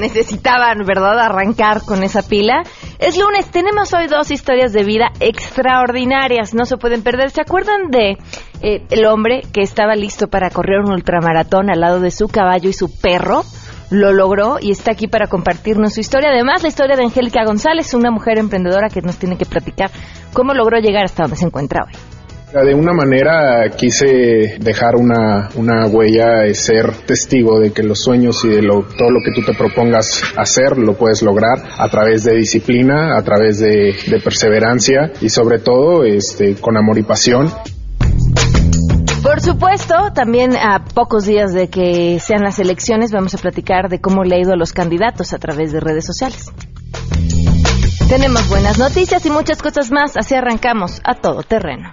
necesitaban, ¿verdad?, arrancar con esa pila. Es lunes, tenemos hoy dos historias de vida extraordinarias, no se pueden perder. ¿Se acuerdan de eh, el hombre que estaba listo para correr un ultramaratón al lado de su caballo y su perro? Lo logró y está aquí para compartirnos su historia. Además, la historia de Angélica González, una mujer emprendedora que nos tiene que platicar cómo logró llegar hasta donde se encuentra hoy. De una manera quise dejar una, una huella, ser testigo de que los sueños y de lo, todo lo que tú te propongas hacer lo puedes lograr a través de disciplina, a través de, de perseverancia y sobre todo este, con amor y pasión. Por supuesto, también a pocos días de que sean las elecciones vamos a platicar de cómo le ha ido a los candidatos a través de redes sociales. Tenemos buenas noticias y muchas cosas más, así arrancamos a todo terreno.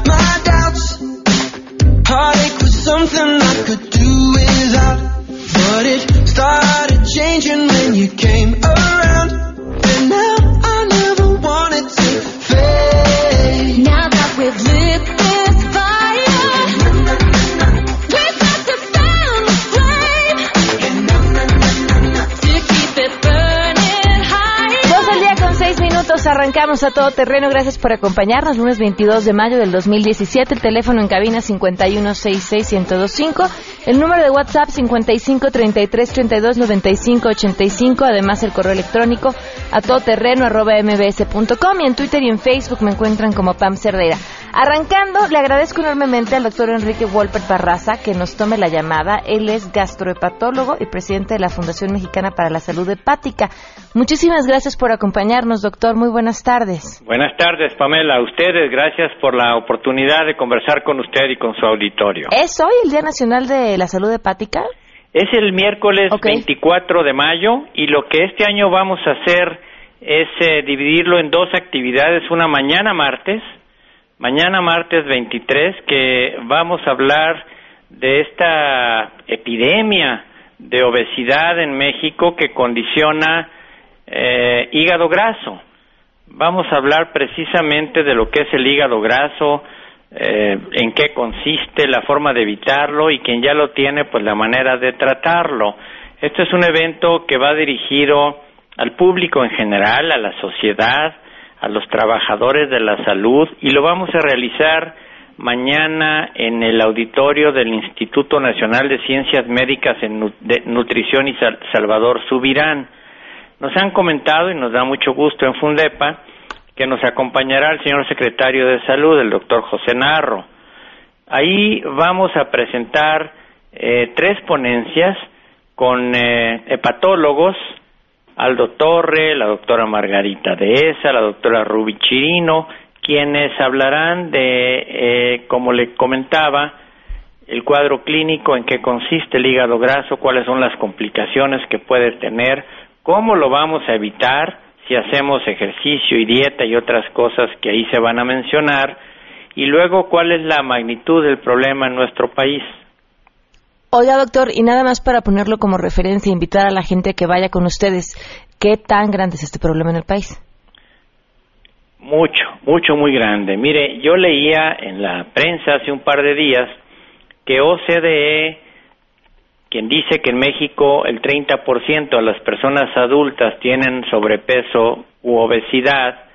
Arrancamos a todo terreno. Gracias por acompañarnos. Lunes 22 de mayo del 2017. El teléfono en cabina 5166125. El número de WhatsApp 5533329585. Además el correo electrónico a todoterreno arroba mbs.com. Y en Twitter y en Facebook me encuentran como Pam Cerdera. Arrancando, le agradezco enormemente al doctor Enrique Wolper Barraza que nos tome la llamada. Él es gastrohepatólogo y presidente de la Fundación Mexicana para la Salud Hepática. Muchísimas gracias por acompañarnos, doctor. Muy buenas tardes. Buenas tardes, Pamela. A ustedes, gracias por la oportunidad de conversar con usted y con su auditorio. ¿Es hoy el Día Nacional de la Salud Hepática? Es el miércoles 24 de mayo y lo que este año vamos a hacer es eh, dividirlo en dos actividades, una mañana martes mañana martes 23 que vamos a hablar de esta epidemia de obesidad en México que condiciona eh, hígado graso. Vamos a hablar precisamente de lo que es el hígado graso, eh, en qué consiste, la forma de evitarlo y quien ya lo tiene, pues la manera de tratarlo. Esto es un evento que va dirigido al público en general, a la sociedad, a los trabajadores de la salud y lo vamos a realizar mañana en el auditorio del Instituto Nacional de Ciencias Médicas en Nutrición y Salvador Subirán. Nos han comentado y nos da mucho gusto en Fundepa que nos acompañará el señor secretario de Salud, el doctor José Narro. Ahí vamos a presentar eh, tres ponencias con eh, hepatólogos, Aldo Torre, la doctora Margarita Dehesa, la doctora Rubi Chirino, quienes hablarán de, eh, como le comentaba, el cuadro clínico, en qué consiste el hígado graso, cuáles son las complicaciones que puede tener, cómo lo vamos a evitar si hacemos ejercicio y dieta y otras cosas que ahí se van a mencionar, y luego cuál es la magnitud del problema en nuestro país. Oiga, doctor, y nada más para ponerlo como referencia, invitar a la gente que vaya con ustedes, ¿qué tan grande es este problema en el país? Mucho, mucho, muy grande. Mire, yo leía en la prensa hace un par de días que OCDE, quien dice que en México el 30% de las personas adultas tienen sobrepeso u obesidad,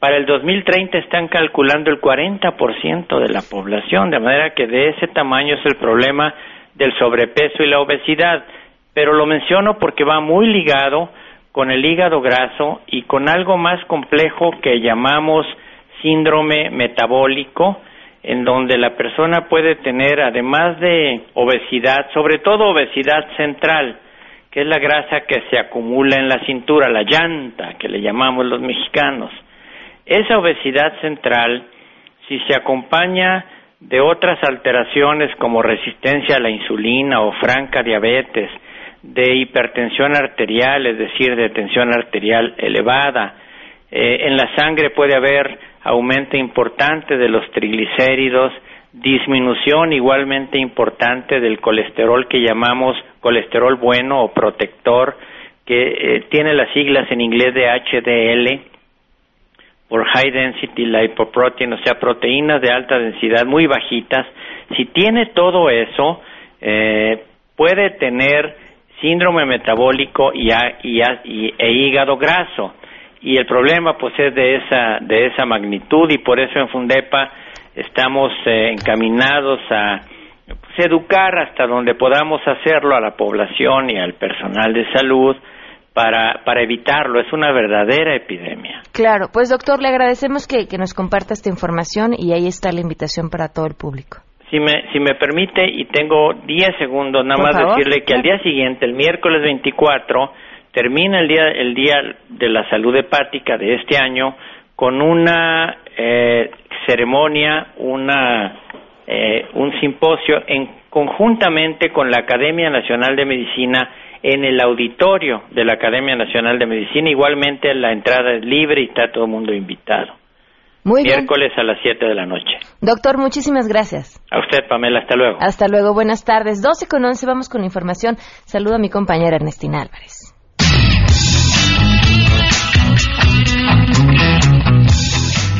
para el 2030 están calculando el 40% de la población, de manera que de ese tamaño es el problema del sobrepeso y la obesidad, pero lo menciono porque va muy ligado con el hígado graso y con algo más complejo que llamamos síndrome metabólico, en donde la persona puede tener, además de obesidad, sobre todo obesidad central, que es la grasa que se acumula en la cintura, la llanta, que le llamamos los mexicanos. Esa obesidad central, si se acompaña de otras alteraciones como resistencia a la insulina o franca diabetes, de hipertensión arterial, es decir, de tensión arterial elevada, Eh, en la sangre puede haber aumento importante de los triglicéridos, disminución igualmente importante del colesterol que llamamos colesterol bueno o protector, que eh, tiene las siglas en inglés de HDL, por High Density Lipoprotein, o sea, proteínas de alta densidad muy bajitas. Si tiene todo eso, eh, puede tener síndrome metabólico y, e hígado graso. Y el problema pues es de esa, de esa magnitud y por eso en Fundepa estamos eh, encaminados a pues, educar hasta donde podamos hacerlo a la población y al personal de salud para, para evitarlo. Es una verdadera epidemia. Claro, pues doctor, le agradecemos que, que nos comparta esta información y ahí está la invitación para todo el público. Si me, si me permite, y tengo 10 segundos, nada más decirle que al día siguiente, el miércoles 24, termina el día, el día de la salud hepática de este año con una eh, ceremonia, una, eh, un simposio en, conjuntamente con la Academia Nacional de Medicina en el auditorio de la Academia Nacional de Medicina. Igualmente la entrada es libre y está todo el mundo invitado. Muy Miércoles a las 7 de la noche. Doctor, muchísimas gracias. A usted, Pamela. Hasta luego. Hasta luego. Buenas tardes. 12 con 11. Vamos con información. Saludo a mi compañera Ernestina Álvarez.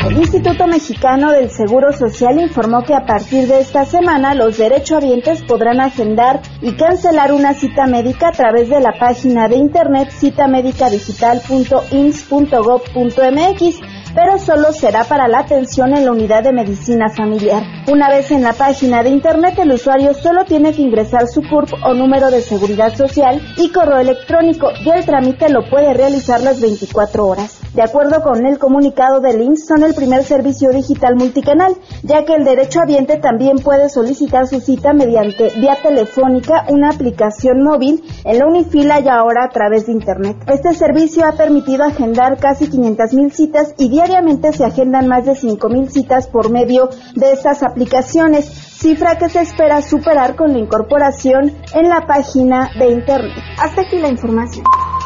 El Instituto Mexicano del Seguro Social informó que a partir de esta semana los derechohabientes podrán agendar y cancelar una cita médica a través de la página de internet citamedica.ins.gov.mx pero solo será para la atención en la unidad de medicina familiar. Una vez en la página de internet, el usuario solo tiene que ingresar su CURP o número de seguridad social y correo electrónico y el trámite lo puede realizar las 24 horas. De acuerdo con el comunicado del INS, son el primer servicio digital multicanal, ya que el derecho habiente también puede solicitar su cita mediante vía telefónica, una aplicación móvil en la Unifila y ahora a través de Internet. Este servicio ha permitido agendar casi 500.000 citas y diariamente se agendan más de 5.000 citas por medio de estas aplicaciones, cifra que se espera superar con la incorporación en la página de Internet. Hasta aquí la información.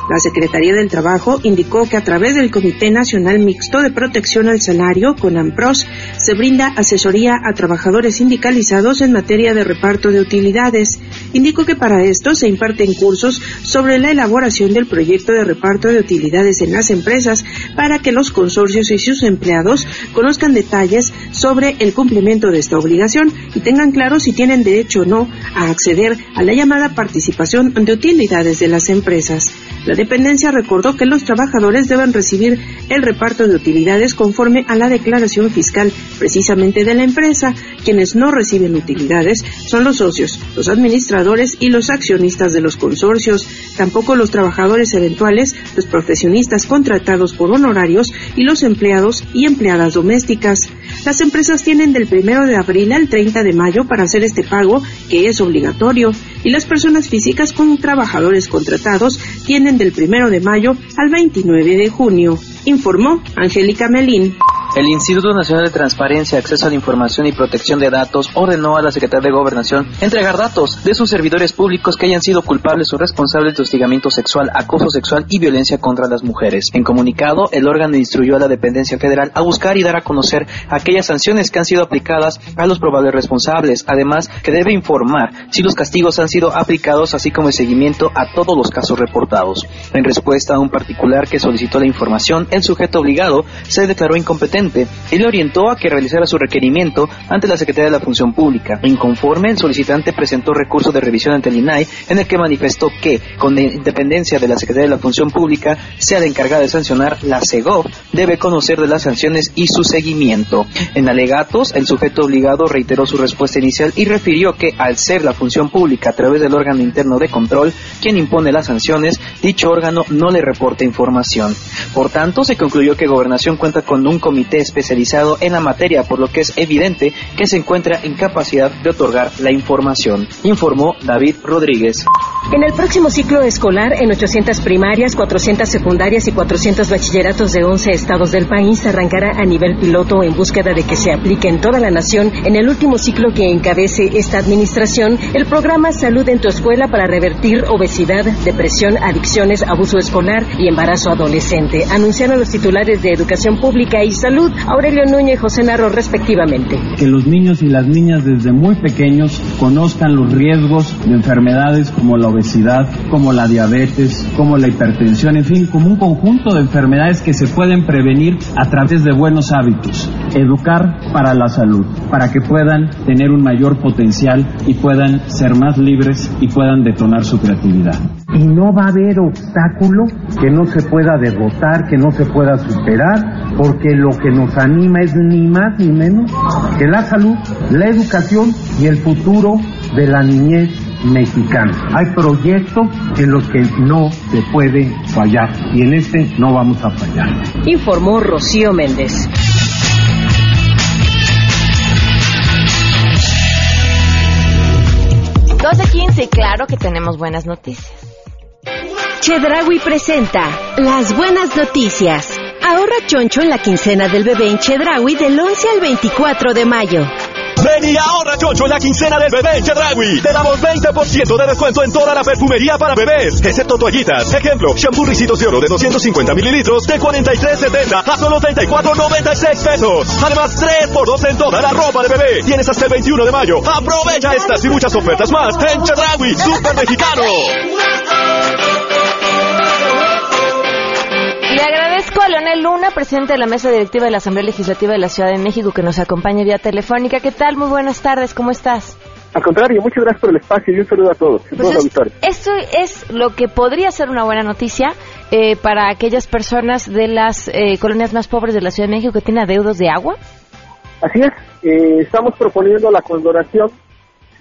La Secretaría del Trabajo indicó que a través del Comité Nacional Mixto de Protección al Salario, CONAMPROS, se brinda asesoría a trabajadores sindicalizados en materia de reparto de utilidades. Indicó que para esto se imparten cursos sobre la elaboración del proyecto de reparto de utilidades en las empresas para que los consorcios y sus empleados conozcan detalles sobre el cumplimiento de esta obligación y tengan claro si tienen derecho o no a acceder a la llamada participación de utilidades de las empresas. Dependencia recordó que los trabajadores deben recibir el reparto de utilidades conforme a la declaración fiscal precisamente de la empresa. Quienes no reciben utilidades son los socios, los administradores y los accionistas de los consorcios, tampoco los trabajadores eventuales, los profesionistas contratados por honorarios y los empleados y empleadas domésticas. Las empresas tienen del 1 de abril al 30 de mayo para hacer este pago, que es obligatorio, y las personas físicas con trabajadores contratados tienen del 1 de mayo al 29 de junio, informó Angélica Melín. El Instituto Nacional de Transparencia, Acceso a la Información y Protección de Datos ordenó a la Secretaría de Gobernación entregar datos de sus servidores públicos que hayan sido culpables o responsables de hostigamiento sexual, acoso sexual y violencia contra las mujeres. En comunicado, el órgano instruyó a la dependencia federal a buscar y dar a conocer aquellas sanciones que han sido aplicadas a los probables responsables, además que debe informar si los castigos han sido aplicados, así como el seguimiento a todos los casos reportados. En respuesta a un particular que solicitó la información, el sujeto obligado se declaró incompetente y le orientó a que realizara su requerimiento ante la Secretaría de la Función Pública. Inconforme, el solicitante presentó recurso de revisión ante el INAI en el que manifestó que, con independencia de la Secretaría de la Función Pública, sea la encargada de sancionar, la CEGOV debe conocer de las sanciones y su seguimiento. En alegatos, el sujeto obligado reiteró su respuesta inicial y refirió que, al ser la Función Pública a través del órgano interno de control quien impone las sanciones, dicho órgano no le reporta información. Por tanto, se concluyó que Gobernación cuenta con un comité comité especializado en la materia, por lo que es evidente que se encuentra en capacidad de otorgar la información, informó David Rodríguez. En el próximo ciclo escolar, en 800 primarias, 400 secundarias y 400 bachilleratos de 11 estados del país, arrancará a nivel piloto en búsqueda de que se aplique en toda la nación, en el último ciclo que encabece esta administración, el programa Salud en tu Escuela para revertir obesidad, depresión, adicciones, abuso escolar y embarazo adolescente. Anunciaron los titulares de Educación Pública y Salud, Aurelio Núñez y José Narro, respectivamente. Que los niños y las niñas desde muy pequeños conozcan los riesgos de enfermedades como la obesidad, como la diabetes, como la hipertensión, en fin, como un conjunto de enfermedades que se pueden prevenir a través de buenos hábitos. Educar para la salud, para que puedan tener un mayor potencial y puedan ser más libres y puedan detonar su creatividad. Y no va a haber obstáculo que no se pueda derrotar, que no se pueda superar, porque lo que nos anima es ni más ni menos que la salud, la educación y el futuro de la niñez mexicana. Hay proyectos en los que no se puede fallar y en este no vamos a fallar. Informó Rocío Méndez. quince y claro que tenemos buenas noticias. Chedraui presenta las buenas noticias. Ahorra choncho en la quincena del bebé en Chedraui del 11 al 24 de mayo. Ven y ahorra chocho en la quincena del bebé en Chedragui. Te damos 20% de descuento en toda la perfumería para bebés, excepto toallitas. Ejemplo, shampoo ricitos de oro de 250 mililitros de 43.70 a solo 34.96 pesos. Además, 3 por 2 en toda la ropa de bebé. Tienes hasta el 21 de mayo. Aprovecha estas y muchas ofertas más en Chedragui, Super Mexicano. Le agradezco a Leonel Luna, presidente de la mesa directiva de la Asamblea Legislativa de la Ciudad de México, que nos acompaña vía telefónica. ¿Qué tal? Muy buenas tardes, ¿cómo estás? Al contrario, muchas gracias por el espacio y un saludo a todos. Pues esto es lo que podría ser una buena noticia eh, para aquellas personas de las eh, colonias más pobres de la Ciudad de México que tienen adeudos de agua. Así es, eh, estamos proponiendo la condonación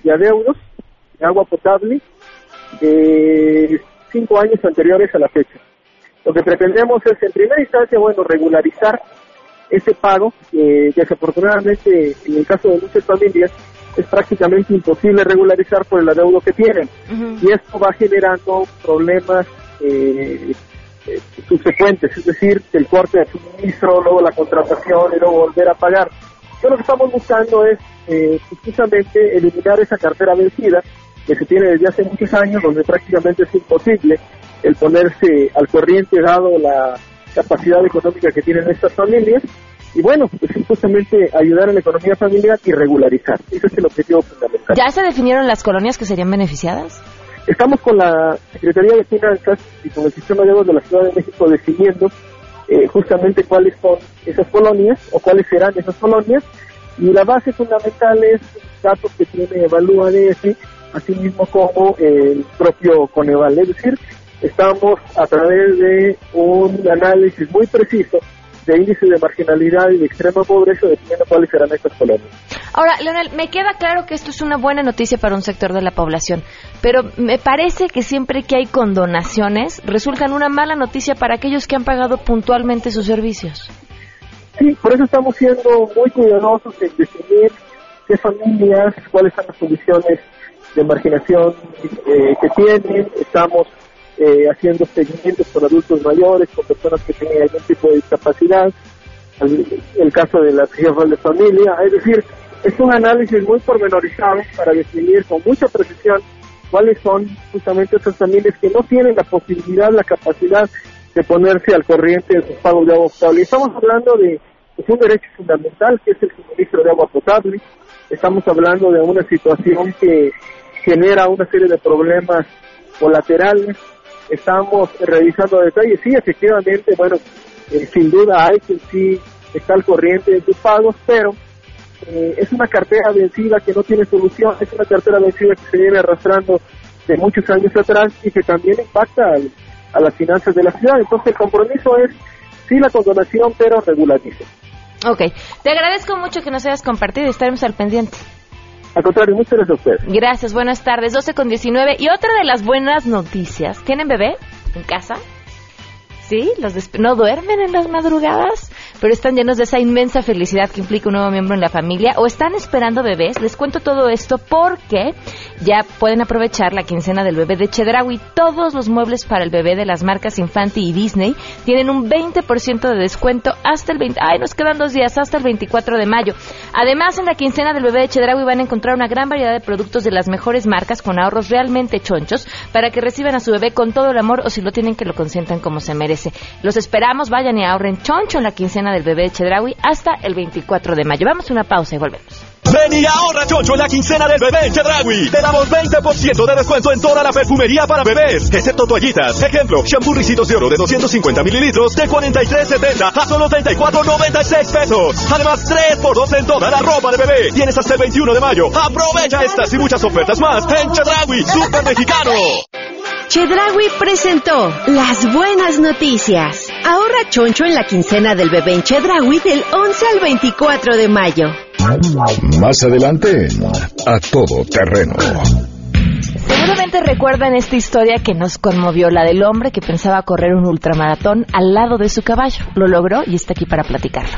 de adeudos de agua potable de cinco años anteriores a la fecha. Lo que pretendemos es, en primera instancia, bueno, regularizar ese pago, que desafortunadamente en el caso de muchas familias es prácticamente imposible regularizar por el adeudo que tienen. Y esto va generando problemas eh, eh, subsecuentes, es decir, el corte de suministro, luego la contratación y luego volver a pagar. Yo lo que estamos buscando es eh, precisamente eliminar esa cartera vencida que se tiene desde hace muchos años, donde prácticamente es imposible el ponerse al corriente dado la capacidad económica que tienen estas familias y bueno, pues justamente ayudar a la economía familiar y regularizar. Ese es el objetivo fundamental. ¿Ya se definieron las colonias que serían beneficiadas? Estamos con la Secretaría de Finanzas y con el Sistema de Aguas de la Ciudad de México definiendo eh, justamente cuáles son esas colonias o cuáles serán esas colonias y la base fundamental es datos que tiene Evalúa así mismo como el propio Coneval, es decir, estamos a través de un análisis muy preciso de índice de marginalidad y de extrema pobreza definiendo cuáles serán estas colonias. Ahora, Leonel, me queda claro que esto es una buena noticia para un sector de la población, pero me parece que siempre que hay condonaciones resultan una mala noticia para aquellos que han pagado puntualmente sus servicios. Sí, por eso estamos siendo muy cuidadosos en definir qué familias, cuáles son las condiciones de marginación eh, que tienen. Estamos eh, haciendo seguimientos con adultos mayores, con personas que tienen algún tipo de discapacidad, el, caso de la jefas de familia, es decir, es un análisis muy pormenorizado para definir con mucha precisión cuáles son justamente esas familias que no tienen la posibilidad, la capacidad de ponerse al corriente de sus pagos de agua potable. Estamos hablando de un derecho fundamental que es el suministro de agua potable. Estamos hablando de una situación que genera una serie de problemas colaterales estamos revisando detalles. Sí, efectivamente, bueno, eh, sin duda hay que sí está al corriente de sus pagos, pero eh, es una cartera vencida que no tiene solución, es una cartera vencida que se viene arrastrando de muchos años atrás y que también impacta a las finanzas de la ciudad. Entonces el compromiso es sí la condonación, pero regulariza. Ok, te agradezco mucho que nos hayas compartido y estaremos al pendiente. Al contrario, muchas gracias a ustedes. Gracias, buenas tardes. 12 con 19. Y otra de las buenas noticias. ¿Tienen bebé en casa? ¿Sí? ¿Los ¿No duermen en las madrugadas? pero están llenos de esa inmensa felicidad que implica un nuevo miembro en la familia o están esperando bebés. Les cuento todo esto porque ya pueden aprovechar la quincena del bebé de Chedraui. Todos los muebles para el bebé de las marcas Infanti y Disney tienen un 20% de descuento hasta el 20. Ay, nos quedan dos días hasta el 24 de mayo. Además, en la quincena del bebé de Chedraui van a encontrar una gran variedad de productos de las mejores marcas con ahorros realmente chonchos para que reciban a su bebé con todo el amor o si lo tienen que lo consientan como se merece. Los esperamos, vayan y ahorren choncho en la quincena del bebé de Chedraui hasta el 24 de mayo. Vamos a una pausa y volvemos. Ven y ahorra chocho en la quincena del bebé en Chedraui. Te damos 20% de descuento en toda la perfumería para bebés, excepto toallitas. Ejemplo, shampoo ricitos de oro de 250 mililitros de 43.70 a solo 34.96 pesos. Además, 3 por 2 en toda la ropa de bebé. Tienes hasta el 21 de mayo. Aprovecha estas y muchas ofertas más en Chedraui, Super Mexicano. Chedraui presentó las buenas noticias. Ahorra choncho en la quincena del bebé en Chedraui del 11 al 24 de mayo. Más adelante, a todo terreno. Seguramente recuerdan esta historia que nos conmovió, la del hombre que pensaba correr un ultramaratón al lado de su caballo. Lo logró y está aquí para platicarlo.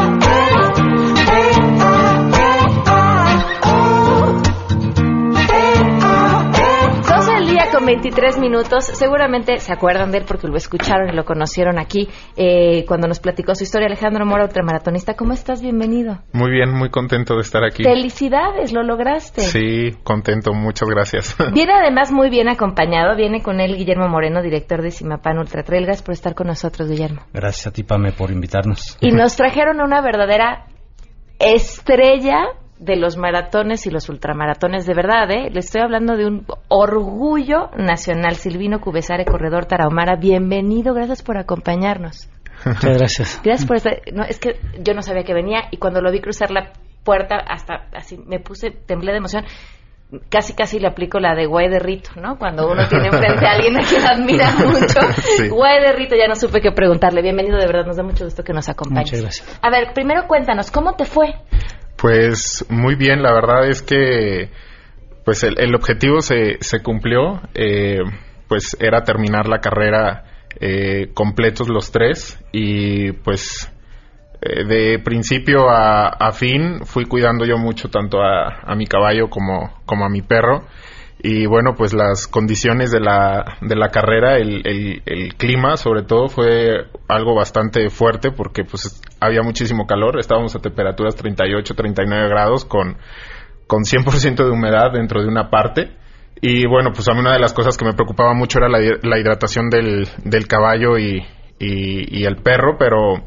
23 minutos. Seguramente se acuerdan de él porque lo escucharon y lo conocieron aquí eh, cuando nos platicó su historia. Alejandro Mora, ultramaratonista, ¿cómo estás? Bienvenido. Muy bien, muy contento de estar aquí. Felicidades, lo lograste. Sí, contento, muchas gracias. Viene además muy bien acompañado. Viene con él Guillermo Moreno, director de Simapan Ultra Trail. Gracias por estar con nosotros, Guillermo. Gracias a ti, Pame, por invitarnos. Y nos trajeron una verdadera estrella de los maratones y los ultramaratones de verdad, ¿eh? Le estoy hablando de un orgullo nacional. Silvino Cubesare, corredor Tarahumara, bienvenido, gracias por acompañarnos. Muchas gracias. Gracias por estar. No, es que yo no sabía que venía y cuando lo vi cruzar la puerta, hasta así me puse, temblé de emoción. Casi, casi le aplico la de guay de Rito, ¿no? Cuando uno tiene enfrente a alguien a quien admira mucho. Guay de Rito, ya no supe qué preguntarle. Bienvenido, de verdad, nos da mucho gusto que nos acompañes. Muchas gracias. A ver, primero cuéntanos, ¿cómo te fue? Pues muy bien, la verdad es que pues el, objetivo se, se cumplió, eh, pues era terminar la carrera eh, completos los tres y pues eh, de principio a, fin fui cuidando yo mucho tanto a, a mi caballo como, como a mi perro y bueno, pues las condiciones de la, de la carrera, el, el, clima sobre todo fue algo bastante fuerte porque pues había muchísimo calor, estábamos a temperaturas 38, 39 grados con, con 100% de humedad dentro de una parte. Y bueno, pues a mí una de las cosas que me preocupaba mucho era la, la hidratación del, del caballo y, y, el perro, pero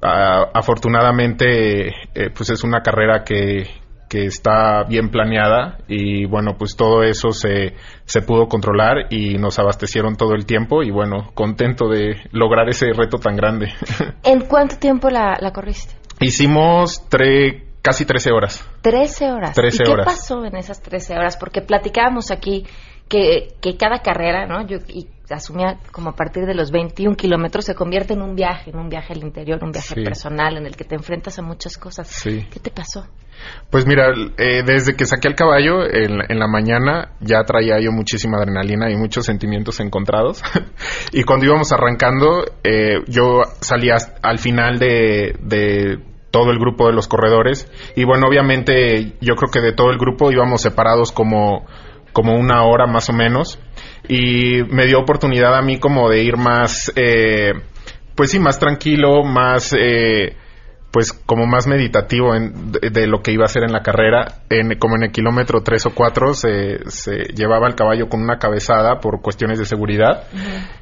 afortunadamente eh, pues es una carrera que, que está bien planeada y bueno, pues todo eso se, se pudo controlar y nos abastecieron todo el tiempo y bueno, contento de lograr ese reto tan grande. ¿En cuánto tiempo la, corriste? Hicimos tre, casi 13 horas. 13 horas. 13 ¿Y qué pasó en esas 13 horas? Porque platicábamos aquí que, que cada carrera, ¿no? Yo, y asumía como a partir de los 21 kilómetros se convierte en un viaje, en un viaje al interior, un viaje personal en el que te enfrentas a muchas cosas. Sí. ¿Qué te pasó? Pues mira, eh, desde que saqué el caballo en, la mañana ya traía yo muchísima adrenalina y muchos sentimientos encontrados. y cuando íbamos arrancando, eh, yo salía al final de, de todo el grupo de los corredores. Y bueno, obviamente yo creo que de todo el grupo íbamos separados como, como una hora más o menos. Y me dio oportunidad a mí como de ir más, eh, pues sí, más tranquilo, más... Eh, pues como más meditativo en, de, lo que iba a hacer en la carrera. En, como en el kilómetro 3 o 4 se, se llevaba el caballo con una cabezada por cuestiones de seguridad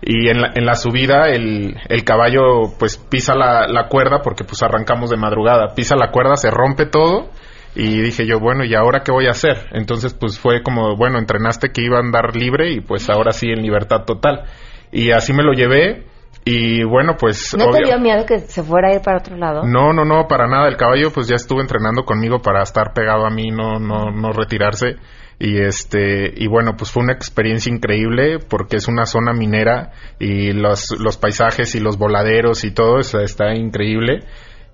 y en la, en la subida el, el caballo pues pisa la, la, cuerda porque pues arrancamos de madrugada, pisa la cuerda, se rompe todo y dije yo, bueno, ¿y ahora qué voy a hacer? Entonces pues fue como, bueno, entrenaste que iba a andar libre y pues ahora sí en libertad total. Y así me lo llevé y bueno, pues... ¿No te dio miedo que se fuera a ir para otro lado? No, no, no, para nada. El caballo pues ya estuvo entrenando conmigo para estar pegado a mí, no, no, no retirarse. y este y bueno pues fue una experiencia increíble porque es una zona minera y los, los paisajes y los voladeros y todo eso está increíble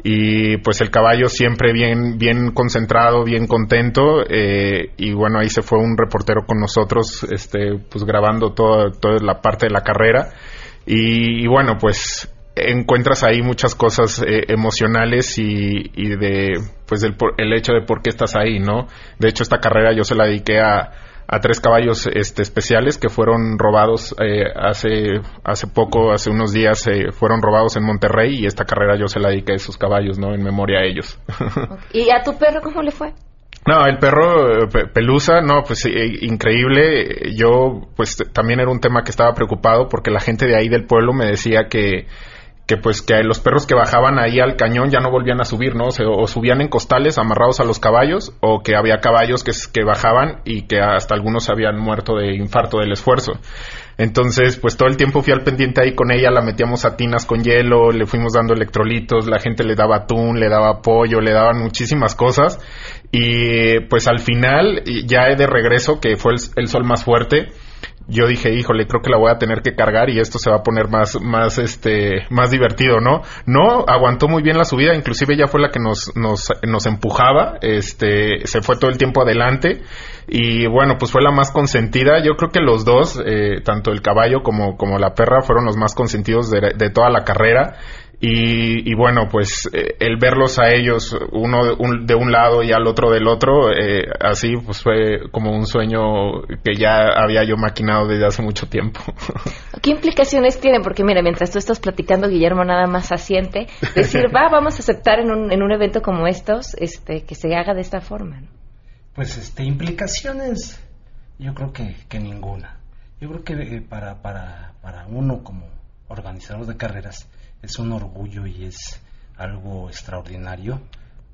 y pues el caballo siempre bien bien concentrado bien contento eh, y bueno ahí se fue un reportero con nosotros este pues grabando toda toda la parte de la carrera. Y, bueno pues encuentras ahí muchas cosas eh, emocionales y, y, de pues el, el hecho de por qué estás ahí no de hecho esta carrera yo se la dediqué a a tres caballos este, especiales que fueron robados eh, hace hace poco, hace unos días eh, fueron robados en Monterrey y esta carrera yo se la dediqué a esos caballos, ¿no? En memoria a ellos. ¿Y a tu perro cómo le fue? No, el perro eh, Pelusa, no, pues increíble. Yo, pues también era un tema que estaba preocupado porque la gente de ahí del pueblo me decía que que pues que los perros que bajaban ahí al cañón ya no volvían a subir, ¿no? O, subían en costales amarrados a los caballos o que había caballos que, que bajaban y que hasta algunos habían muerto de infarto del esfuerzo. Entonces, pues todo el tiempo fui al pendiente ahí con ella, la metíamos a tinas con hielo, le fuimos dando electrolitos, la gente le daba atún, le daba pollo, le daban muchísimas cosas. Y pues al final, ya de regreso, que fue el sol más fuerte, yo dije, híjole, creo que la voy a tener que cargar y esto se va a poner más, más, este, más divertido, ¿no? No, aguantó muy bien la subida, inclusive ella fue la que nos, nos, nos empujaba, este, se fue todo el tiempo adelante y bueno, pues fue la más consentida. Yo creo que los dos, eh, tanto el caballo como, como la perra, fueron los más consentidos de, de toda la carrera. Y, bueno, pues eh, el verlos a ellos, uno de un, lado y al otro del otro, eh, así pues fue como un sueño que ya había yo maquinado desde hace mucho tiempo. ¿Qué implicaciones tiene? Porque mira, mientras tú estás platicando, Guillermo nada más asiente, decir, va, vamos a aceptar en un, en un evento como estos, este, que se haga de esta forma. Pues este, implicaciones, yo creo que, que ninguna. Yo creo que eh, para, para, para uno como organizador de carreras, es un orgullo y es algo extraordinario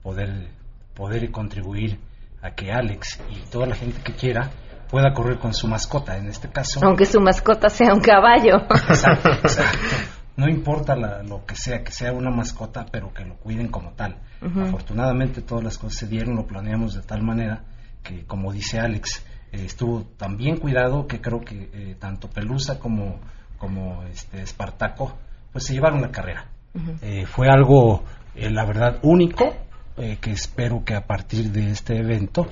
poder, poder contribuir a que Alex y toda la gente que quiera pueda correr con su mascota, en este caso. Aunque su mascota sea un caballo. Exacto, exacto. No importa lo que sea, que sea una mascota, pero que lo cuiden como tal. Afortunadamente todas las cosas se dieron, lo planeamos de tal manera que, como dice Alex, eh, estuvo tan bien cuidado que creo que eh, tanto Pelusa como, como este Espartaco pues se llevaron la carrera. Eh, fue algo, eh, la verdad, único, eh, que espero que a partir de este evento,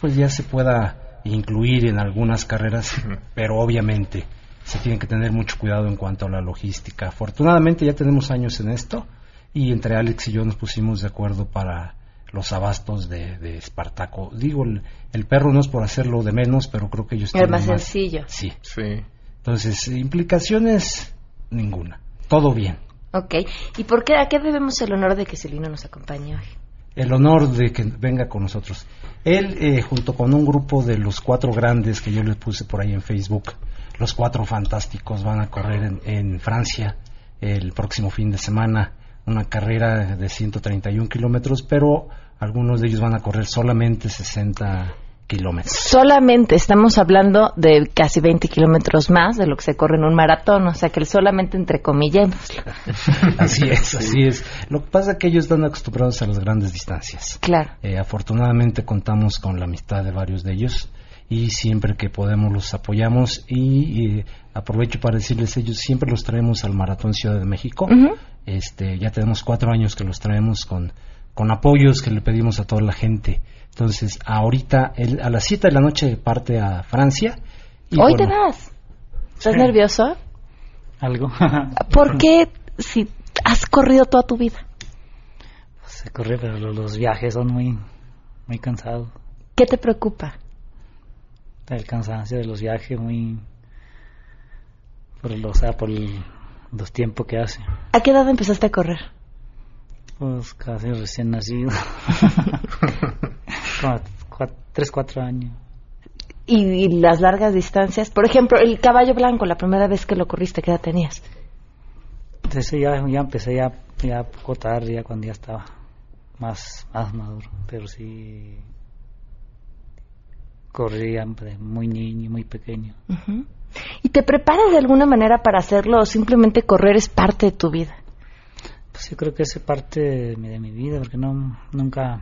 pues ya se pueda incluir en algunas carreras, pero obviamente se tiene que tener mucho cuidado en cuanto a la logística. Afortunadamente ya tenemos años en esto y entre Alex y yo nos pusimos de acuerdo para los abastos de, Espartaco. Digo, el, perro no es por hacerlo de menos, pero creo que ellos tienen más, más sencillo. Sí. sí. Entonces, implicaciones ninguna todo bien. Ok. ¿Y por qué, a qué debemos el honor de que Celino nos acompañe hoy? El honor de que venga con nosotros. Él, eh, junto con un grupo de los cuatro grandes que yo les puse por ahí en Facebook, los cuatro fantásticos van a correr en, en Francia el próximo fin de semana, una carrera de 131 kilómetros, pero algunos de ellos van a correr solamente 60 kilómetros. Solamente estamos hablando de casi 20 kilómetros más de lo que se corre en un maratón, o sea que solamente entre comillas. así es, así es. Lo que pasa es que ellos están acostumbrados a las grandes distancias. Claro. Eh, afortunadamente contamos con la amistad de varios de ellos y siempre que podemos los apoyamos y eh, aprovecho para decirles ellos siempre los traemos al maratón Ciudad de México. Este ya tenemos cuatro años que los traemos con con apoyos que le pedimos a toda la gente entonces, ahorita a las 7 de la noche parte a Francia. ¿Hoy te vas? ¿Estás nervioso? Algo. ¿Por qué si has corrido toda tu vida? Se corre, pero los viajes son muy, muy cansados. ¿Qué te preocupa? El cansancio de los viajes, muy. Por, o sea, por los tiempos que hace. ¿A qué edad empezaste a correr? Pues casi recién nacido. tres, cuatro años. ¿Y, las largas distancias? Por ejemplo, el caballo blanco, la primera vez que lo corriste, ¿qué edad tenías? Entonces ya, ya empecé ya, ya poco tarde, ya cuando ya estaba más, más maduro. Pero sí corría muy niño, muy pequeño. ¿Y te preparas de alguna manera para hacerlo o simplemente correr es parte de tu vida? Pues yo creo que es parte de mi, de mi vida, porque no nunca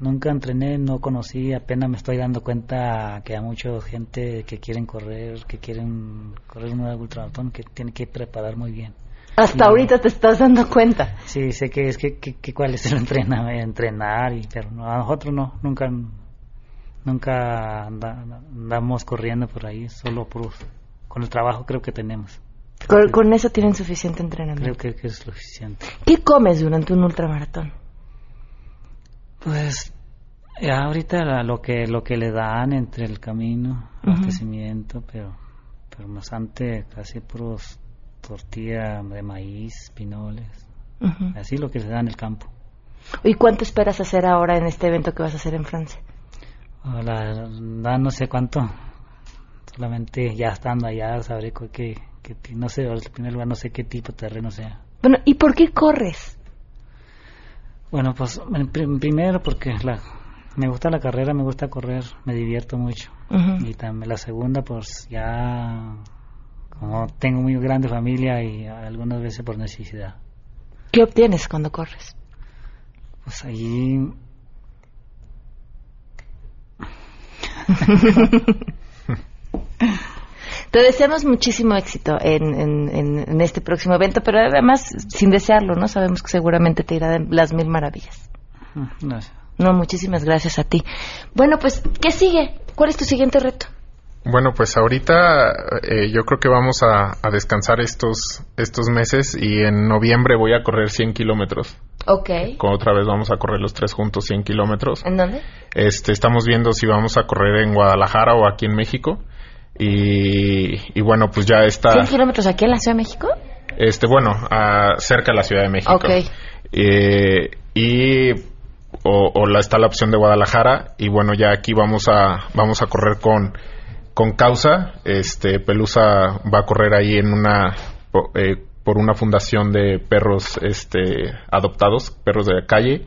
nunca entrené, no conocí, apenas me estoy dando cuenta que hay mucha gente que quieren correr, que quieren correr un ultramaratón, que tiene que preparar muy bien. Hasta ahorita te estás dando cuenta. Sí, sé que es que, que, cuál es el entrenar, entrenar y, pero a nosotros no, nunca nunca andamos corriendo por ahí, solo por, con el trabajo creo que tenemos. Con, eso tienen suficiente entrenamiento. Creo que, es suficiente. ¿Qué comes durante un ultramaratón? Pues ya ahorita lo que lo que le dan entre el camino, abastecimiento, pero pero más antes casi puros tortilla de maíz, pinoles, así lo que se da en el campo. ¿Y cuánto esperas hacer ahora en este evento que vas a hacer en Francia? La, no sé cuánto, solamente ya estando allá sabré que, que no sé, en primer lugar no sé qué tipo de terreno sea. Bueno, ¿y por qué corres? Bueno, pues primero porque la, me gusta la carrera, me gusta correr, me divierto mucho. Y también la segunda, pues ya como tengo muy grande familia y algunas veces por necesidad. ¿Qué obtienes cuando corres? Pues ahí... Te deseamos muchísimo éxito en, en, este próximo evento, pero además sin desearlo, ¿no? Sabemos que seguramente te irá de las mil maravillas. Gracias. No, muchísimas gracias a ti. Bueno, pues, ¿qué sigue? ¿Cuál es tu siguiente reto? Bueno, pues ahorita eh, yo creo que vamos a, descansar estos, estos meses y en noviembre voy a correr 100 kilómetros. Ok. Con otra vez vamos a correr los tres juntos 100 kilómetros. ¿En dónde? Este, estamos viendo si vamos a correr en Guadalajara o aquí en México. Y, bueno, pues ya está. ¿100 kilómetros aquí en la Ciudad de México? Este, bueno, cerca de la Ciudad de México. Ok. Eh, y o, la, está la opción de Guadalajara y bueno ya aquí vamos a vamos a correr con con causa este Pelusa va a correr ahí en una eh, por una fundación de perros este adoptados perros de la calle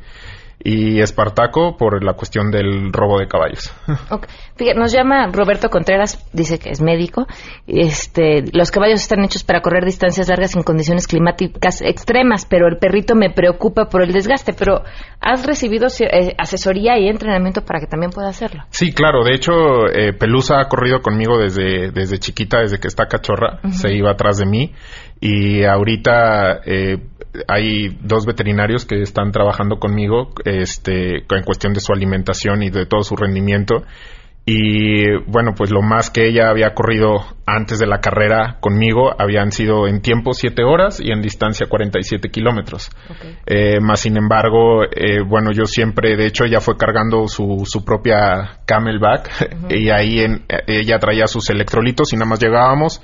y Espartaco por la cuestión del robo de caballos. Fíjate, nos llama Roberto Contreras, dice que es médico. Este, los caballos están hechos para correr distancias largas en condiciones climáticas extremas, pero el perrito me preocupa por el desgaste. Pero has recibido eh, asesoría y entrenamiento para que también pueda hacerlo. Sí, claro. De hecho, eh, Pelusa ha corrido conmigo desde desde chiquita, desde que está cachorra. Se iba atrás de mí y ahorita eh, hay dos veterinarios que están trabajando conmigo este, en cuestión de su alimentación y de todo su rendimiento. Y bueno, pues lo más que ella había corrido antes de la carrera conmigo habían sido en tiempo 7 horas y en distancia 47 kilómetros. Eh, más sin embargo, eh, bueno, yo siempre, de hecho, ella fue cargando su, su propia camelback y ahí en, ella traía sus electrolitos y nada más llegábamos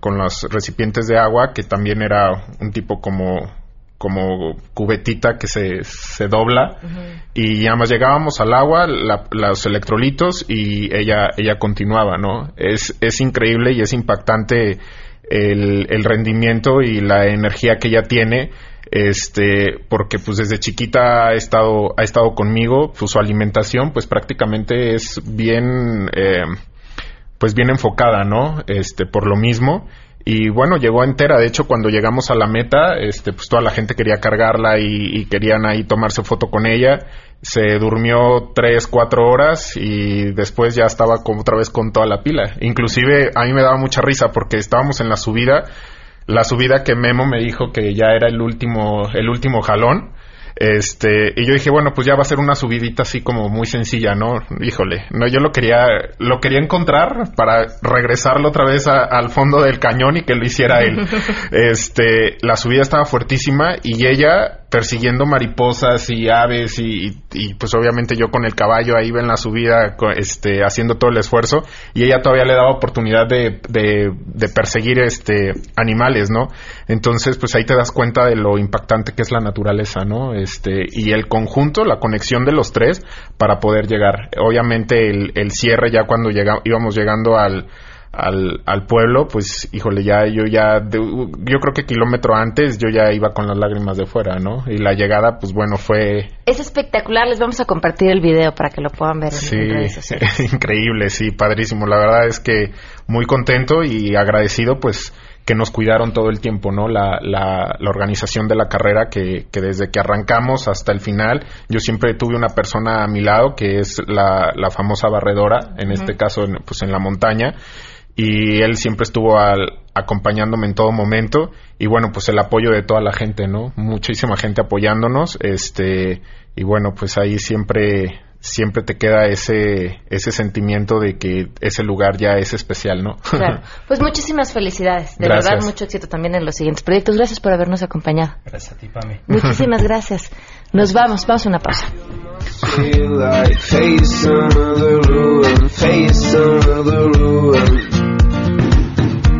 con los recipientes de agua, que también era un tipo como como cubetita que se, se dobla y nada más llegábamos al agua, los electrolitos y ella, ella continuaba, ¿no? Es, es increíble y es impactante el, el rendimiento y la energía que ella tiene este porque pues desde chiquita ha estado ha estado conmigo pues su alimentación pues prácticamente es bien eh, pues bien enfocada, ¿no? Este, por lo mismo. Y bueno, llegó entera. De hecho, cuando llegamos a la meta, este, pues toda la gente quería cargarla y, querían ahí tomarse foto con ella. Se durmió tres, cuatro horas y después ya estaba como otra vez con toda la pila. Inclusive a mí me daba mucha risa porque estábamos en la subida, la subida que Memo me dijo que ya era el último, el último jalón este, y yo dije, bueno, pues ya va a ser una subidita así como muy sencilla, ¿no? Híjole, no, yo lo quería, lo quería encontrar para regresarlo otra vez al fondo del cañón y que lo hiciera él. este, la subida estaba fuertísima y ella persiguiendo mariposas y aves y, pues obviamente yo con el caballo ahí en la subida este haciendo todo el esfuerzo y ella todavía le daba oportunidad de, de, perseguir este animales no entonces pues ahí te das cuenta de lo impactante que es la naturaleza no este y el conjunto la conexión de los tres para poder llegar. Obviamente el, el cierre ya cuando llega, íbamos llegando al al, al pueblo, pues híjole, ya yo ya, yo creo que kilómetro antes yo ya iba con las lágrimas de fuera, ¿no? Y la llegada, pues bueno, fue... Es espectacular, les vamos a compartir el video para que lo puedan ver en, redes sociales. increíble, sí, padrísimo. La verdad es que muy contento y agradecido, pues que nos cuidaron todo el tiempo, ¿no? La, la, la organización de la carrera que, que, desde que arrancamos hasta el final, yo siempre tuve una persona a mi lado que es la, la famosa barredora, en este caso, pues en la montaña, y él siempre estuvo al, acompañándome en todo momento y bueno pues el apoyo de toda la gente no muchísima gente apoyándonos este y bueno pues ahí siempre siempre te queda ese ese sentimiento de que ese lugar ya es especial no claro. Pues muchísimas felicidades. De verdad mucho éxito también en los siguientes proyectos. Gracias por habernos acompañado. Gracias a ti Pami muchísimas gracias. Nos vamos vamos a una pausa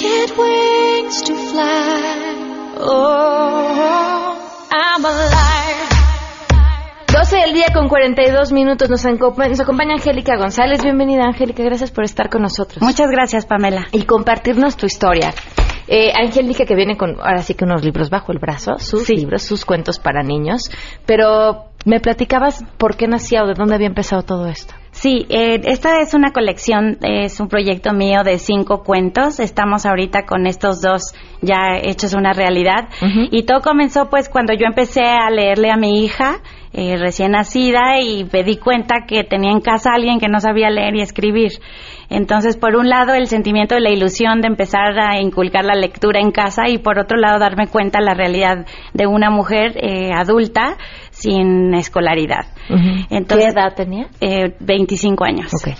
Get wings to fly. Oh, I'm alive. 12 del día con 42 minutos nos, acompaña, nos acompaña Angélica González. Bienvenida, Angélica. Gracias por estar con nosotros. Muchas gracias, Pamela. Y compartirnos tu historia. Eh, Angélica que viene con, ahora sí que unos libros bajo el brazo, sus libros, sus cuentos para niños. Pero me platicabas por qué nacía o de dónde había empezado todo esto. Sí, eh, esta es una colección, es un proyecto mío de cinco cuentos. Estamos ahorita con estos dos ya hechos una realidad. Y todo comenzó pues cuando yo empecé a leerle a mi hija eh, recién nacida y me di cuenta que tenía en casa alguien que no sabía leer y escribir. Entonces, por un lado, el sentimiento de la ilusión de empezar a inculcar la lectura en casa y por otro lado, darme cuenta de la realidad de una mujer eh, adulta sin escolaridad. Entonces, ¿Qué edad tenía? Eh, 25 años. Okay.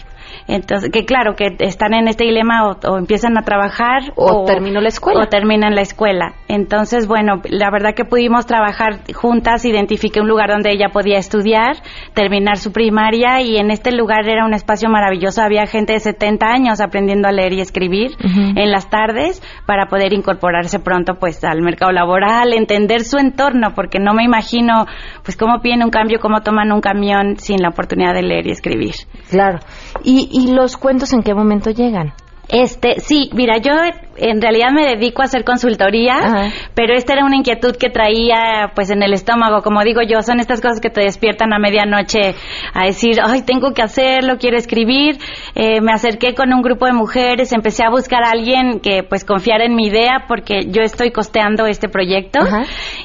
Entonces, que claro, que están en este dilema o, o empiezan a trabajar o, terminó la escuela. O terminan la escuela. Entonces, bueno, la verdad que pudimos trabajar juntas, identifiqué un lugar donde ella podía estudiar, terminar su primaria y en este lugar era un espacio maravilloso. Había gente de 70 años aprendiendo a leer y escribir en las tardes para poder incorporarse pronto pues al mercado laboral, entender su entorno, porque no me imagino pues cómo piden un cambio, cómo toman un camión sin la oportunidad de leer y escribir. Claro. ¿Y, y los cuentos en qué momento llegan? Este, sí, mira, yo en realidad me dedico a hacer consultoría, pero esta era una inquietud que traía pues en el estómago, como digo yo, son estas cosas que te despiertan a medianoche a decir, ay, tengo que hacerlo, quiero escribir. Eh, me acerqué con un grupo de mujeres, empecé a buscar a alguien que pues confiara en mi idea porque yo estoy costeando este proyecto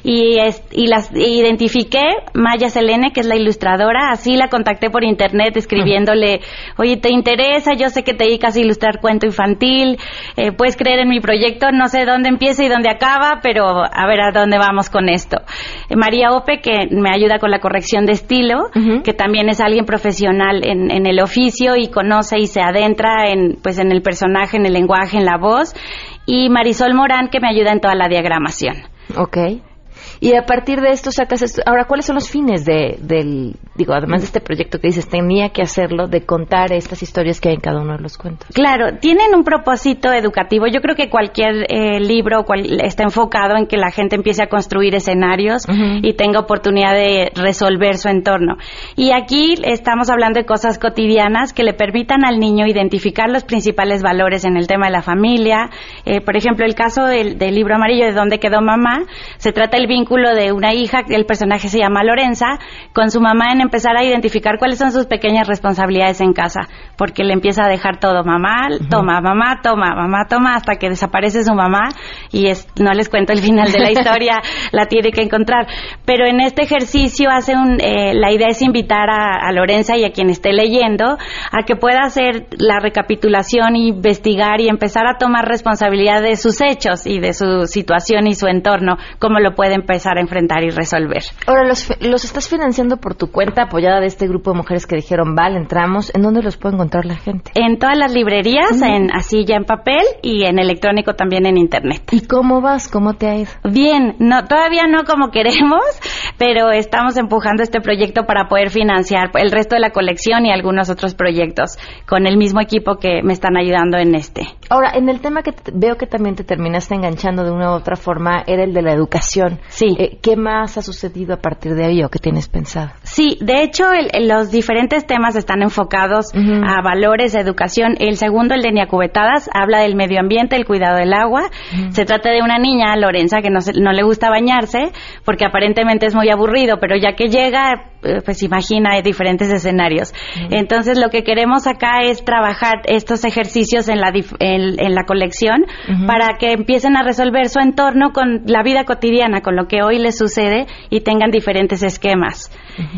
y, y las identifiqué, Maya Selene, que es la ilustradora, así la contacté por internet escribiéndole, oye, ¿te interesa? Yo sé que te dedicas a ilustrar cuento infantil, eh, puedes creer en mi proyecto, no sé dónde empieza y dónde acaba, pero a ver a dónde vamos con esto. Eh, María Ope, que me ayuda con la corrección de estilo, que también es alguien profesional en, en, el oficio y conoce y se adentra en, pues, en el personaje, en el lenguaje, en la voz. Y Marisol Morán, que me ayuda en toda la diagramación. Ok. Y a partir de esto sacas esto. Ahora, ¿cuáles son los fines de, del, digo, además de este proyecto que dices, tenía que hacerlo, de contar estas historias que hay en cada uno de los cuentos? Claro, tienen un propósito educativo. Yo creo que cualquier eh, libro está enfocado en que la gente empiece a construir escenarios y tenga oportunidad de resolver su entorno. Y aquí estamos hablando de cosas cotidianas que le permitan al niño identificar los principales valores en el tema de la familia. Eh, por ejemplo, el caso del, del libro amarillo de dónde quedó mamá, se trata del vínculo de una hija, el personaje se llama Lorenza, con su mamá en empezar a identificar cuáles son sus pequeñas responsabilidades en casa, porque le empieza a dejar todo, mamá, toma, mamá, toma, mamá, toma, hasta que desaparece su mamá y es, no les cuento el final de la historia, la tiene que encontrar. Pero en este ejercicio hace un, eh, la idea es invitar a, a Lorenza y a quien esté leyendo a que pueda hacer la recapitulación, investigar y empezar a tomar responsabilidad de sus hechos y de su situación y su entorno, cómo lo puede empezar a enfrentar y resolver. Ahora, los, los estás financiando por tu cuenta apoyada de este grupo de mujeres que dijeron, vale, entramos. ¿En dónde los puede encontrar la gente? En todas las librerías, en así ya en papel y en electrónico también en internet. ¿Y cómo vas? ¿Cómo te ha ido? Bien, no, todavía no como queremos, pero estamos empujando este proyecto para poder financiar el resto de la colección y algunos otros proyectos con el mismo equipo que me están ayudando en este. Ahora, en el tema que veo que también te terminaste enganchando de una u otra forma, era el de la educación. Sí. Eh, ¿Qué más ha sucedido a partir de ahí o qué tienes pensado? Sí, de hecho, los diferentes temas están enfocados a valores educación. El segundo, el de Niacubetadas, habla del medio ambiente, el cuidado del agua. Se trata de una niña, Lorenza, que no, no le gusta bañarse porque aparentemente es muy aburrido, pero ya que llega, pues imagina diferentes escenarios. Entonces, lo que queremos acá es trabajar estos ejercicios en la, en, la colección para que empiecen a resolver su entorno con la vida cotidiana, con lo que hoy les sucede y tengan diferentes esquemas.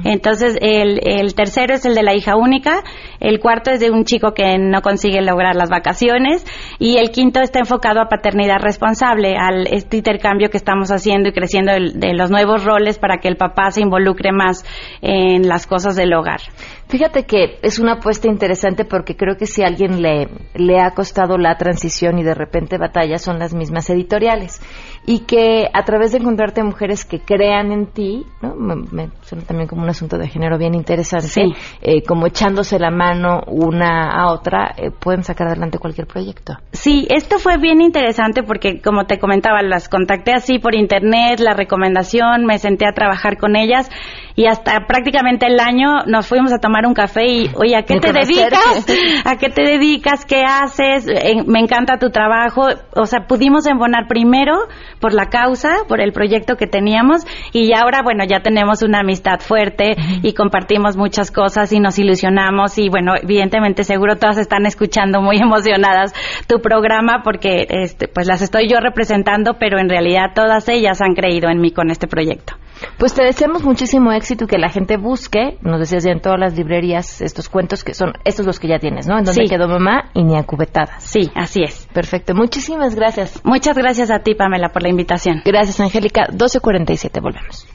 Entonces, el, el, tercero es el de la hija única, el cuarto es de un chico que no consigue lograr las vacaciones y el quinto está enfocado a paternidad responsable, al este intercambio que estamos haciendo y creciendo de los nuevos roles para que el papá se involucre más en las cosas del hogar. Fíjate que es una apuesta interesante porque creo que si a alguien le, le ha costado la transición y de repente batalla son las mismas editoriales. Y que a través de encontrarte mujeres que crean en ti, ¿no? me, suena también como un asunto de género bien interesante, eh, como echándose la mano una a otra, eh, pueden sacar adelante cualquier proyecto. Sí, esto fue bien interesante porque, como te comentaba, las contacté así por internet, la recomendación, me senté a trabajar con ellas y hasta prácticamente el año nos fuimos a tomar un café y, oye, ¿a qué te dedicas? ¿A qué te dedicas? ¿Qué haces? me encanta tu trabajo. O sea, pudimos embonar primero por la causa, por el proyecto que teníamos y ahora, bueno, ya tenemos una amistad fuerte y compartimos muchas cosas y nos ilusionamos y, bueno, evidentemente seguro todas están escuchando muy emocionadas tu programa porque, este, pues las estoy yo representando, pero en realidad todas ellas han creído en mí con este proyecto. Pues te deseamos muchísimo éxito y que la gente busque, nos decías ya en todas las librerías, estos cuentos que son, estos los que ya tienes, ¿no? En donde quedó mamá y ni acubetada. Sí, así es. Perfecto, muchísimas gracias. Muchas gracias a ti, Pamela, por la invitación. Gracias, Angélica. 12.47, volvemos.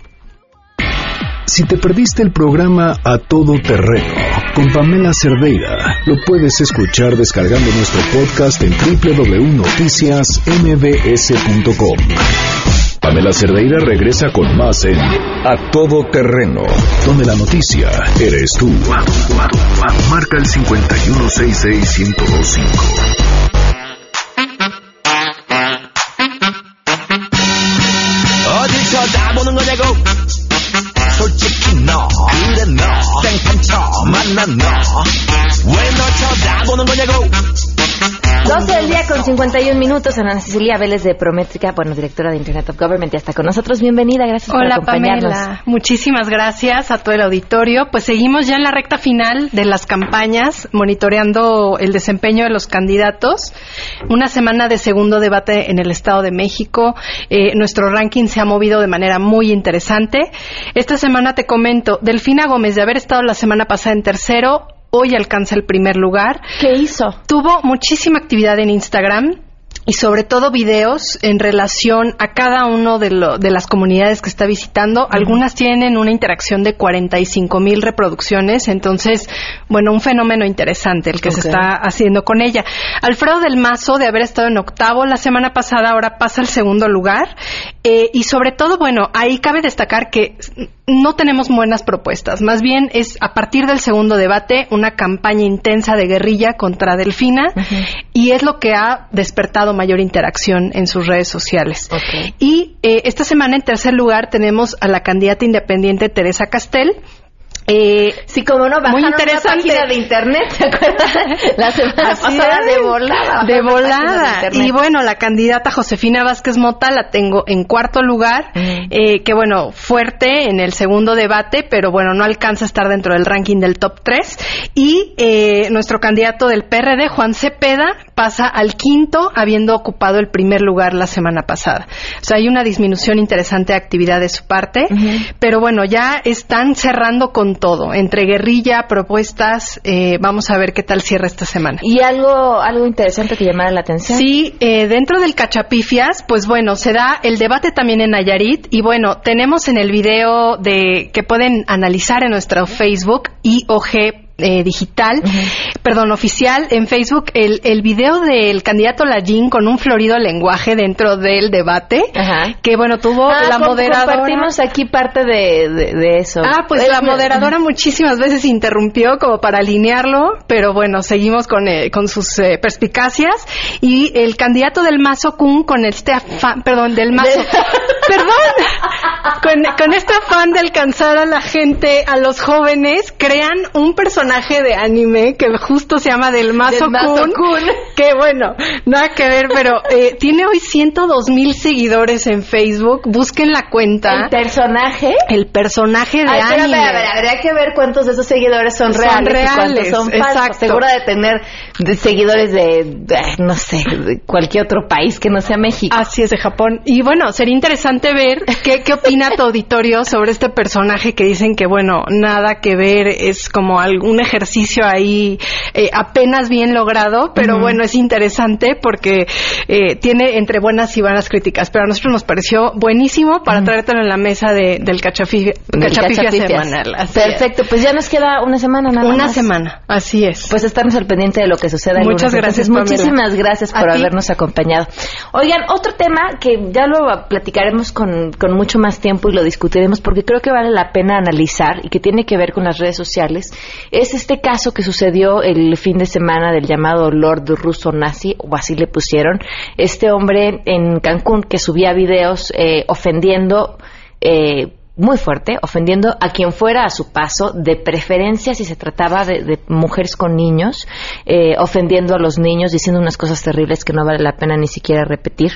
Si te perdiste el programa A Todo Terreno con Pamela Cerdeira, lo puedes escuchar descargando nuestro podcast en www.noticiasmbs.com. Pamela Cerdeira regresa con más en A Todo Terreno, donde la noticia eres tú. Marca el 5166125. 쳐다보는 거냐고? 솔직히 너 그래 너 땡판 쳐 만난 너왜너 12 del día con 51 minutos. Ana Cecilia Vélez de Prométrica, bueno, directora de Internet of Government, ya está con nosotros. Bienvenida, gracias por acompañarnos. Pamela, muchísimas gracias a todo el auditorio. Pues seguimos ya en la recta final de las campañas, monitoreando el desempeño de los candidatos. Una semana de segundo debate en el Estado de México. Eh, nuestro ranking se ha movido de manera muy interesante. Esta semana te comento, Delfina Gómez, de haber estado la semana pasada en tercero, hoy alcanza el primer lugar. ¿Qué hizo? Tuvo muchísima actividad en Instagram y sobre todo videos en relación a cada uno de, de las comunidades que está visitando. Algunas tienen una interacción de 45 mil reproducciones, entonces, bueno, un fenómeno interesante el que se está haciendo con ella. Alfredo del Mazo, de haber estado en octavo la semana pasada, ahora pasa al segundo lugar. Eh, y sobre todo, bueno, ahí cabe destacar que no tenemos buenas propuestas. Más bien es a partir del segundo debate una campaña intensa de guerrilla contra Delfina y es lo que ha despertado mayor interacción en sus redes sociales. Y eh, esta semana en tercer lugar tenemos a la candidata independiente Teresa Castel eh, sí, como no, muy interesante. Una página de internet, ¿te acuerdas? La semana pasada de volada. De volada. y bueno, la candidata Josefina Vázquez Mota la tengo en cuarto lugar, eh, que bueno, fuerte en el segundo debate, pero bueno, no alcanza a estar dentro del ranking del top 3. Y eh, nuestro candidato del PRD, Juan Cepeda, pasa al quinto, habiendo ocupado el primer lugar la semana pasada. O sea, hay una disminución interesante de actividad de su parte, pero bueno, ya están cerrando con todo, entre guerrilla, propuestas, eh, vamos a ver qué tal cierra esta semana. ¿Y algo, algo interesante que llamara la atención? Sí, eh, dentro del cachapifias, pues bueno, se da el debate también en Nayarit, y bueno, tenemos en el video de que pueden analizar en nuestro Facebook, IOG eh, digital, perdón, oficial en Facebook, el, el video del candidato Lallín con un florido lenguaje dentro del debate, que bueno, tuvo Ah, la com- moderadora... Compartimos aquí parte de, de- de eso. Ah, pues Es- la moderadora muchísimas veces interrumpió como para alinearlo, pero bueno, seguimos con, eh, con sus eh, perspicacias. Y el candidato del Mazo Kun con este afán, perdón, del Mazo, perdón, con, con este afán de alcanzar a la gente, a los jóvenes, crean un personaje de anime que justo se llama del Mazo, Del Mazo Kun, Kun. que bueno, nada que ver, pero eh, tiene hoy 102 mil seguidores en Facebook. Busquen la cuenta. ¿El personaje? El personaje de Ay, anime. a ver, habría que ver cuántos de esos seguidores son, Son reales, y reales, cuántos son falsos. exacto. Seguro de tener de seguidores de, de, no sé, de cualquier otro país que no sea México. Así es, de Japón. Y bueno, sería interesante ver qué, qué opina tu auditorio sobre este personaje que dicen que, bueno, nada que ver, es como ejercicio ahí eh, apenas bien logrado, pero bueno, es interesante porque eh, tiene entre buenas y malas críticas, pero a nosotros nos pareció buenísimo para traértelo en la mesa de, del cachafifia, cachafifia semanal. Perfecto, pues ya nos queda una semana nada Una más. semana, así es. Pues estarnos al pendiente de lo que suceda. Muchas lunes. gracias, Entonces. Muchísimas gracias por ti. habernos acompañado. Oigan, otro tema que ya lo platicaremos con, con mucho más tiempo y lo discutiremos porque creo que vale la pena analizar y que tiene que ver con las redes sociales es este caso que sucedió el fin de semana del llamado Lord ruso nazi, o así le pusieron, este hombre en Cancún que subía videos eh, ofendiendo eh, muy fuerte, ofendiendo a quien fuera a su paso, de preferencia si se trataba de, de mujeres con niños, eh, ofendiendo a los niños, diciendo unas cosas terribles que no vale la pena ni siquiera repetir.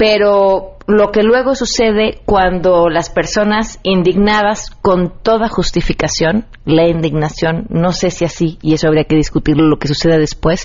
Pero lo que luego sucede cuando las personas indignadas con toda justificación, la indignación, no sé si así, y eso habría que discutirlo lo que sucede después,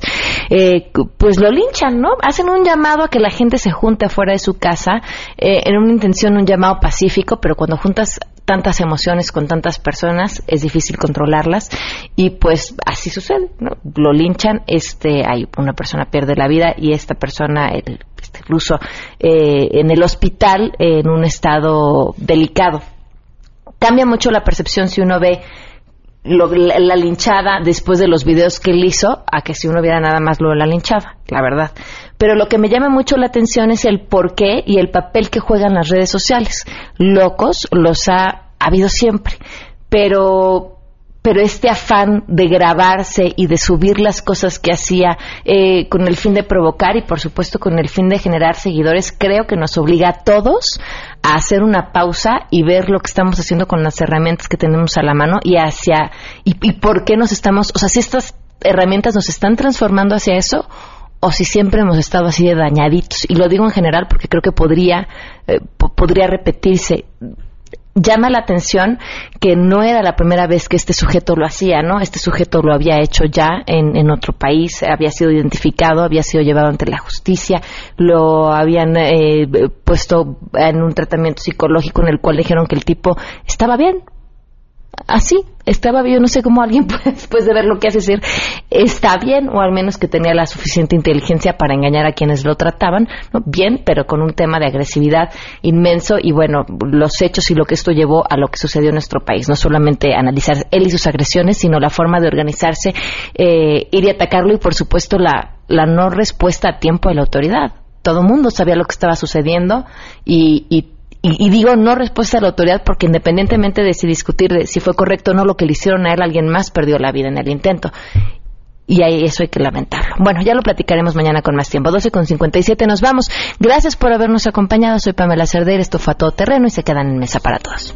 eh, pues lo linchan, ¿no? Hacen un llamado a que la gente se junte afuera de su casa, eh, en una intención, un llamado pacífico, pero cuando juntas tantas emociones con tantas personas es difícil controlarlas y pues así sucede, ¿no? Lo linchan, este, hay una persona pierde la vida y esta persona, el este ruso, eh, en el hospital en un estado delicado. Cambia mucho la percepción si uno ve lo- la, la linchada después de los videos que él hizo a que si uno viera nada más lo de la linchada, la verdad. Pero lo que me llama mucho la atención es el por qué y el papel que juegan las redes sociales. Locos los ha habido siempre, pero pero este afán de grabarse y de subir las cosas que hacía eh, con el fin de provocar y por supuesto con el fin de generar seguidores, creo que nos obliga a todos a hacer una pausa y ver lo que estamos haciendo con las herramientas que tenemos a la mano y hacia y, y por qué nos estamos, o sea, si estas herramientas nos están transformando hacia eso o si siempre hemos estado así de dañaditos y lo digo en general porque creo que podría eh, po- podría repetirse llama la atención que no era la primera vez que este sujeto lo hacía, ¿no? Este sujeto lo había hecho ya en, en otro país, había sido identificado, había sido llevado ante la justicia, lo habían eh, puesto en un tratamiento psicológico en el cual dijeron que el tipo estaba bien. Así, estaba bien, no sé cómo alguien después de ver lo que hace decir, está bien, o al menos que tenía la suficiente inteligencia para engañar a quienes lo trataban, ¿no? bien, pero con un tema de agresividad inmenso y bueno, los hechos y lo que esto llevó a lo que sucedió en nuestro país, no solamente analizar él y sus agresiones, sino la forma de organizarse, eh, ir y atacarlo y por supuesto la, la no respuesta a tiempo de la autoridad. Todo mundo sabía lo que estaba sucediendo y, y y, digo no respuesta a la autoridad porque independientemente de si discutir de si fue correcto o no lo que le hicieron a él, alguien más perdió la vida en el intento. Y ahí eso hay que lamentarlo. Bueno, ya lo platicaremos mañana con más tiempo. 12 con 57 nos vamos. Gracias por habernos acompañado. Soy Pamela Cerdeira. Esto fue a todo terreno y se quedan en mesa para todos.